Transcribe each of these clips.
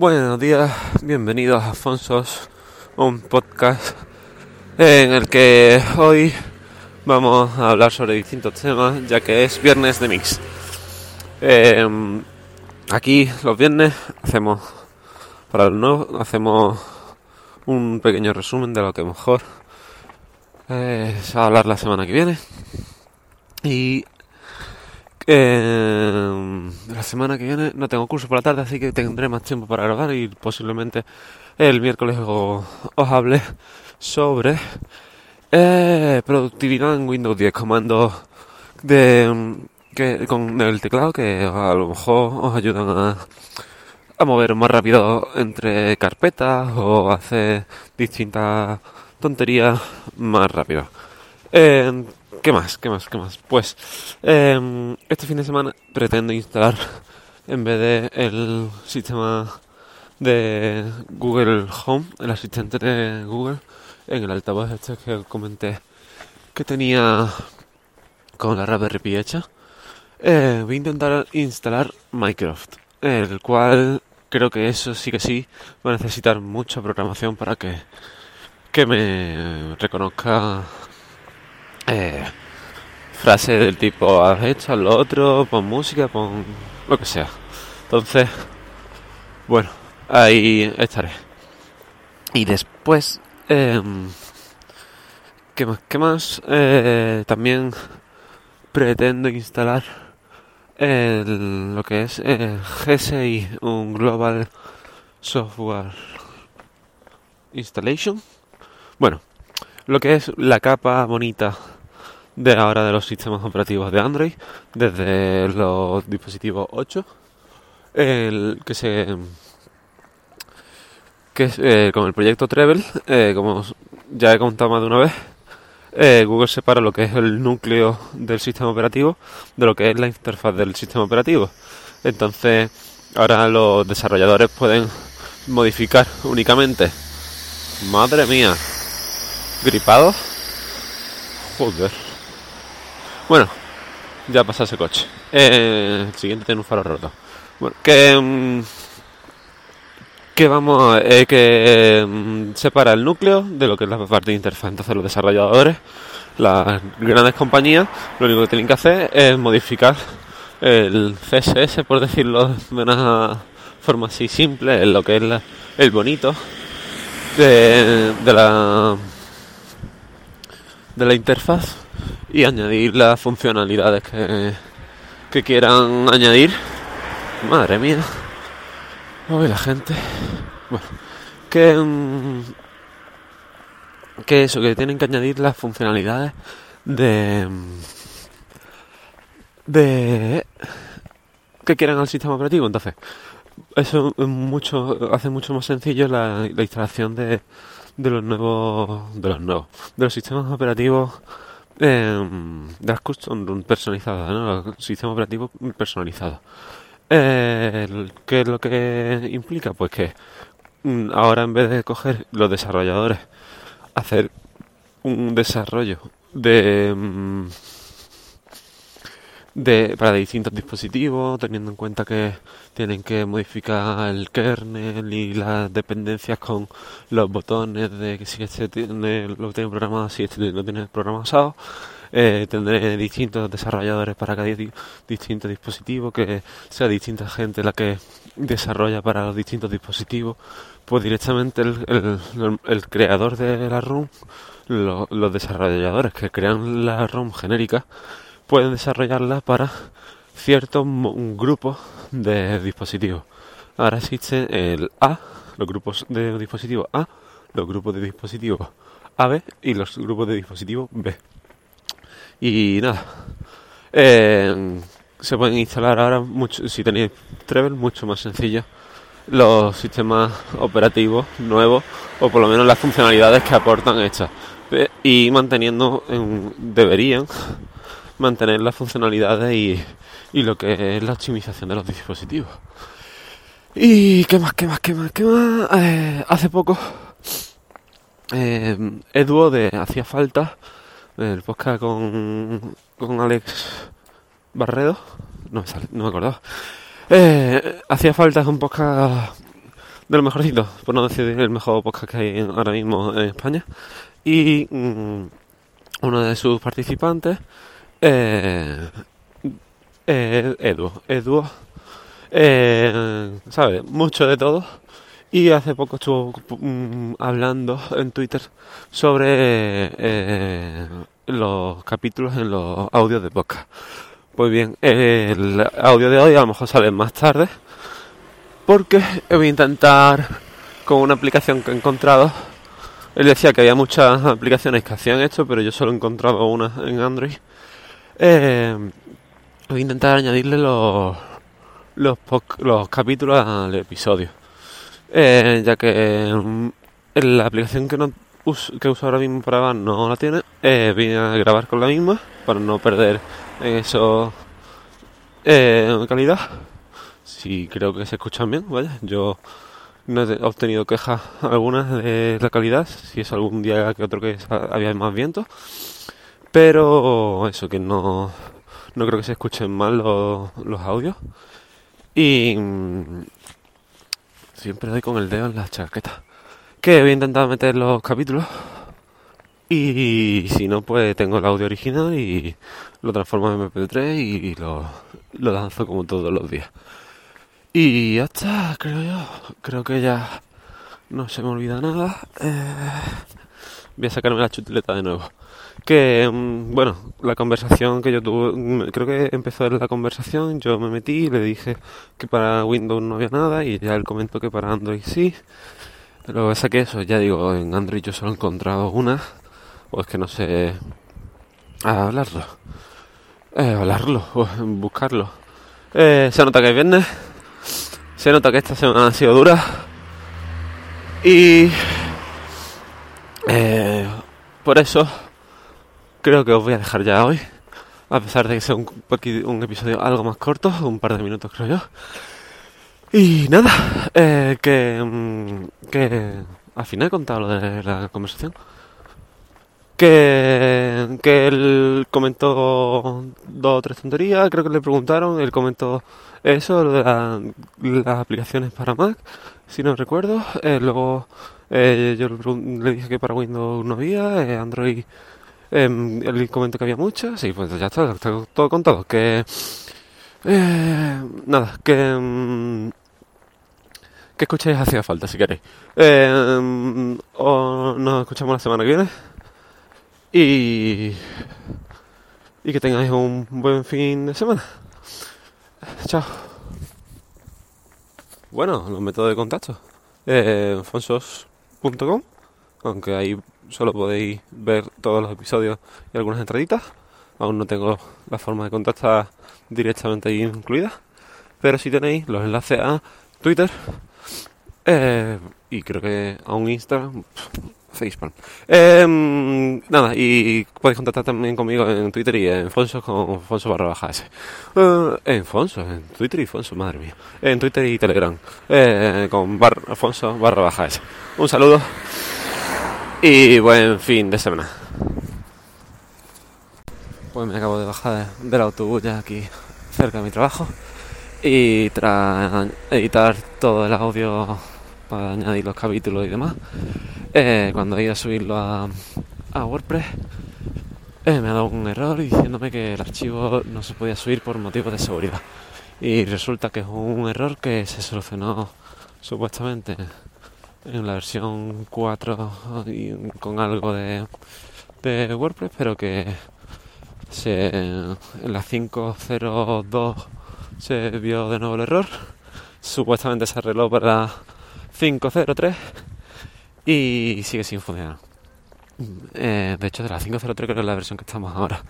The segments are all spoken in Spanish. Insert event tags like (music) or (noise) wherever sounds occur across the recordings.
Buenos días, bienvenidos a Afonsos, un podcast en el que hoy vamos a hablar sobre distintos temas, ya que es viernes de mix. Eh, aquí los viernes hacemos, para los nuevos, hacemos un pequeño resumen de lo que mejor eh, se va a hablar la semana que viene. Y eh, la semana que viene no tengo curso por la tarde, así que tendré más tiempo para grabar y posiblemente el miércoles os, hable sobre eh, productividad en Windows 10, comandos de, con el teclado que a lo mejor os ayudan a, a mover más rápido entre carpetas o hacer distintas tonterías más rápido. Eh, ¿Qué más? ¿Qué más? ¿Qué más? Pues eh, este fin de semana pretendo instalar (laughs) en vez de el sistema de Google Home, el asistente de Google, en el altavoz este que comenté que tenía con la Raspberry Pi hecha, eh, voy a intentar instalar Minecraft, el cual creo que eso sí que sí va a necesitar mucha programación para que, que me reconozca eh, frase del tipo haz esto, haz lo otro, pon música, pon lo que sea. Entonces, bueno, ahí estaré. Y después, eh, ¿qué más? ¿Qué más? Eh, también pretendo instalar el, lo que es el GSI, un Global Software Installation. Bueno, lo que es la capa bonita de ahora de los sistemas operativos de Android desde los dispositivos 8 el que se que es eh, con el proyecto Treble eh, como ya he contado más de una vez eh, Google separa lo que es el núcleo del sistema operativo de lo que es la interfaz del sistema operativo. Entonces ahora los desarrolladores pueden modificar únicamente madre mía gripado. Joder bueno, ya pasa ese coche. Eh, el siguiente tiene un faro roto. Bueno, que. mm, que vamos eh, que mm, separa el núcleo de lo que es la parte de interfaz. Entonces, los desarrolladores, las grandes compañías, lo único que tienen que hacer es modificar el CSS, por decirlo de una forma así simple, lo que es el bonito de la de la interfaz y añadir las funcionalidades que, que quieran añadir. Madre mía. Uy, la gente. Bueno, que, mm, que eso, que tienen que añadir las funcionalidades de. mm, de. que quieran al sistema operativo. Entonces, eso es mucho, hace mucho más sencillo la, la instalación de, de los nuevos. de los nuevos. de los sistemas operativos eh, de las custom ROM personalizadas, ¿no? Los sistemas operativos personalizados. Eh, ¿Qué es lo que implica? Pues que mm, ahora en vez de coger los desarrolladores, hacer un desarrollo de, mm, de para distintos dispositivos, teniendo en cuenta que tienen que modificar el kernel y las dependencias con los botones de que si este tiene, lo tiene programado, si este lo tiene programado, eh, tendré distintos desarrolladores para cada di- distinto dispositivo, que sea distinta gente la que desarrolla para los distintos dispositivos, pues directamente el, el- creador de la ROM, lo- los desarrolladores que crean la ROM genérica, pueden desarrollarla para ciertos grupos de dispositivos. Ahora existe el A, los grupos de dispositivos A, los grupos de dispositivos AB y los grupos de dispositivos B. Y nada, eh, se pueden instalar ahora, mucho, si tenéis Treble, mucho más sencillo los sistemas operativos nuevos o por lo menos las funcionalidades que aportan estas y manteniendo en- deberían mantener las funcionalidades y, y lo que es la optimización de los dispositivos. Y qué más qué más qué más qué más Eh, hace poco eh, Eduo de hacía falta el podcast con con Alex Barredo no me sale, no me acordaba. Eh, hacía falta un podcast de los mejorcitos, por no decir el mejor podcast que hay ahora mismo en España. Y mm, uno de sus participantes, eh, eh, Edu, Edu, eh, mucho de todo. Y hace poco estuvo mm, hablando en Twitter sobre eh, los capítulos en los audios de podcast. Pues bien, el audio de hoy a lo mejor sale más tarde porque voy a intentar con una aplicación que he encontrado. Él decía que había muchas aplicaciones que hacían esto, pero yo solo he encontrado una en Android. Eh, voy a intentar añadirle los, los, los capítulos al episodio. Eh, ya que mm, la aplicación que, uso, ahora mismo para grabar no la tiene, eh, vine a grabar con la misma para no perder eso eh, calidad si creo que se escuchan bien, vaya. Yo no he obtenido quejas algunas de la calidad, si es algún día que otro que había más viento. Pero eso, que no, no creo que se escuchen mal los, los audios. Y mm, siempre doy con el dedo en la chaqueta. Que voy a intentar meter los capítulos. Y si no, pues tengo el audio original y lo transformo en MP3 y lo, lo lanzo como todos los días. Y ya está, creo yo. Creo que ya no se me olvida nada. Eh, voy a sacarme la chutileta de nuevo. Que, mm, bueno, la conversación que yo tuve, mm, creo que empezó la conversación, yo me metí y le dije que para Windows no había nada y ya él comentó que para Android sí. Pero que eso, ya digo, en Android yo solo he encontrado una, o es que no sé hablarlo. Eh, hablarlo, o buscarlo. Eh, se nota que es viernes. Se nota que esta semana ha sido dura. Y eh, por eso creo que os voy a dejar ya hoy. A pesar de que sea un, un episodio algo más corto, un par de minutos creo yo. Y nada, eh, que, mm, que al final he contado lo de la conversación. Que, que él comentó dos o tres tonterías, creo que le preguntaron, él comentó eso, lo de las aplicaciones para Mac, si no recuerdo. Eh, luego eh, yo le dije que para Windows no había, eh, Android em, él comentó que había muchas, y pues ya está, está todo contado. Que nada, que em, que escuchéis hacía falta si queréis. Em, o nos escuchamos la semana que viene. Y, y que tengáis un buen fin de semana. Chao. Bueno, los métodos de contacto. Eh, fonsos.com, aunque ahí solo podéis ver todos los episodios y algunas entraditas. Aún no tengo la forma de contactar directamente ahí incluida. Pero si tenéis los enlaces a Twitter eh, y creo que a un Instagram, Facepalm. Eh, nada, y podéis contactar también conmigo en Twitter y en Fonso con Fonso barra baja S. Eh, en Fonso, en Twitter y Fonso, madre mía. En Twitter y Telegram, eh, con bar, Fonso barra baja S. Un saludo y buen fin de semana. Pues me acabo de bajar del autobús ya aquí cerca de mi trabajo y tras editar todo el audio para añadir los capítulos y demás, eh, cuando ido a subirlo a, WordPress, eh, me ha dado un error diciéndome que el archivo no se podía subir por motivos de seguridad. Y resulta que es un error que se solucionó supuestamente en la versión 4 y con algo de, de WordPress, pero que en la 502 se vio de nuevo el error. Supuestamente se arregló para 503 y sigue sin funcionar. Eh, de hecho, de la 503 creo que es la versión que estamos ahora.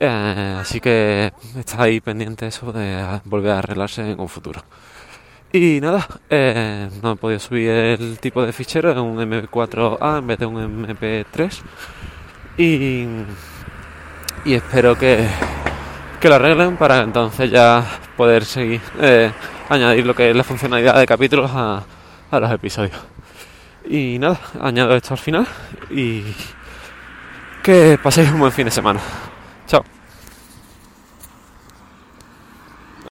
Eh, así que está ahí pendiente eso de volver a arreglarse en un futuro. Y nada, eh, no he podido subir el tipo de fichero, es un MP4A en vez de un MP3. Y, y espero que, que lo arreglen para entonces ya poder seguir, añadir lo que es la funcionalidad de capítulos a, a los episodios. Y nada, añado esto al final y que paséis un buen fin de semana.